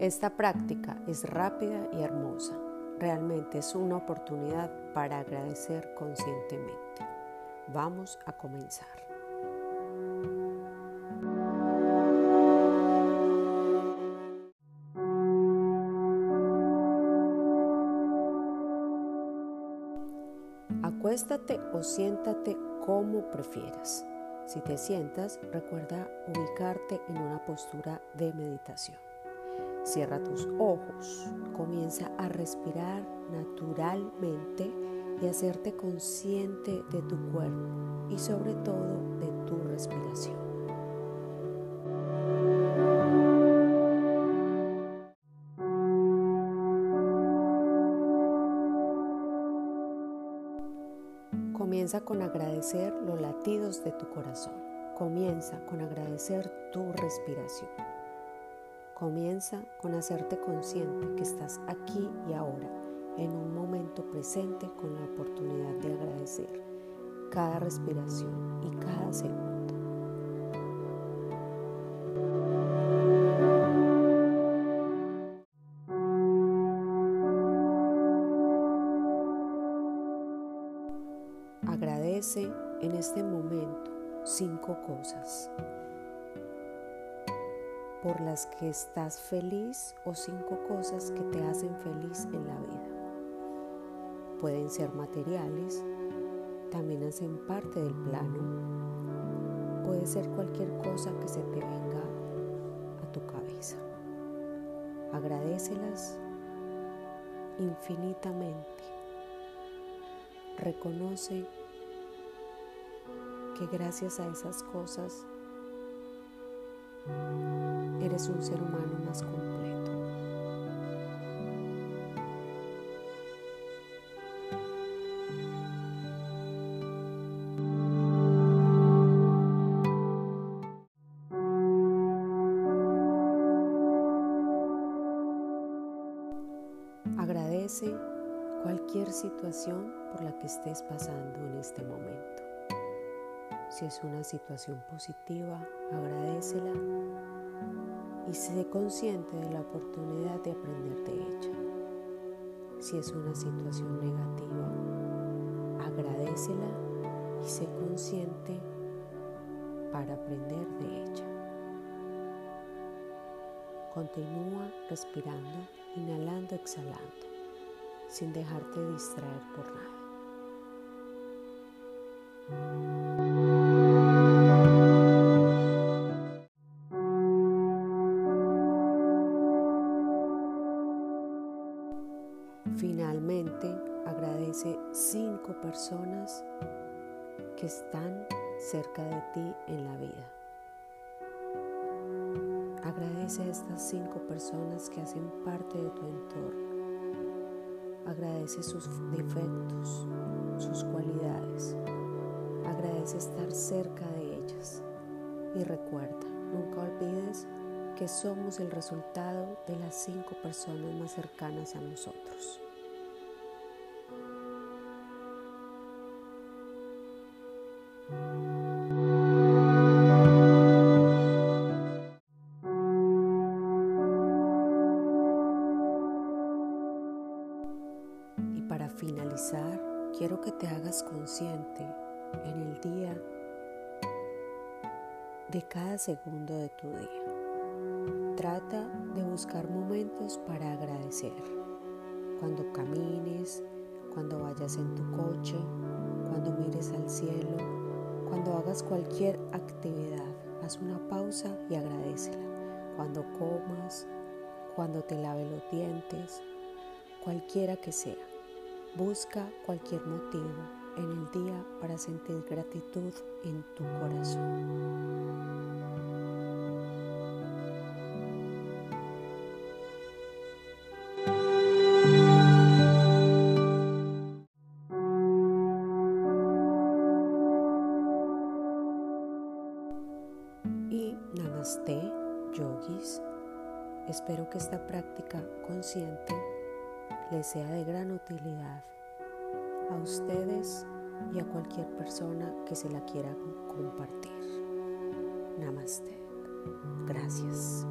Esta práctica es rápida y hermosa. Realmente es una oportunidad para agradecer conscientemente. Vamos a comenzar. Acuéstate o siéntate como prefieras. Si te sientas, recuerda ubicarte en una postura de meditación. Cierra tus ojos, comienza a respirar naturalmente y hacerte consciente de tu cuerpo y sobre todo de tu respiración. Comienza con agradecer los latidos de tu corazón. Comienza con agradecer tu respiración. Comienza con hacerte consciente que estás aquí y ahora, en un momento presente con la oportunidad de agradecer cada respiración y cada segundo. Agradece en este momento cinco cosas por las que estás feliz o cinco cosas que te hacen feliz en la vida. Pueden ser materiales, también hacen parte del plano. Puede ser cualquier cosa que se te venga a tu cabeza. Agradecelas infinitamente. Reconoce que gracias a esas cosas eres un ser humano más completo. Agradece cualquier situación por la que estés pasando en este momento. Si es una situación positiva, agradecela y sé consciente de la oportunidad de aprender de ella. Si es una situación negativa, agradecela y sé consciente para aprender de ella. Continúa respirando, inhalando, exhalando, sin dejarte distraer por nada. Finalmente, agradece cinco personas que están cerca de ti en la vida. Agradece a estas cinco personas que hacen parte de tu entorno. Agradece sus defectos, sus cualidades. Agradece estar cerca de ellas. Y recuerda, nunca olvides que somos el resultado de las cinco personas más cercanas a nosotros. Y para finalizar, quiero que te hagas consciente en el día de cada segundo de tu día. Trata de buscar momentos para agradecer. Cuando camines, cuando vayas en tu coche, cuando mires al cielo, hagas cualquier actividad, haz una pausa y agradecela. Cuando comas, cuando te lave los dientes, cualquiera que sea. Busca cualquier motivo en el día para sentir gratitud en tu corazón. Namaste, yogis. Espero que esta práctica consciente les sea de gran utilidad a ustedes y a cualquier persona que se la quiera compartir. Namaste. Gracias.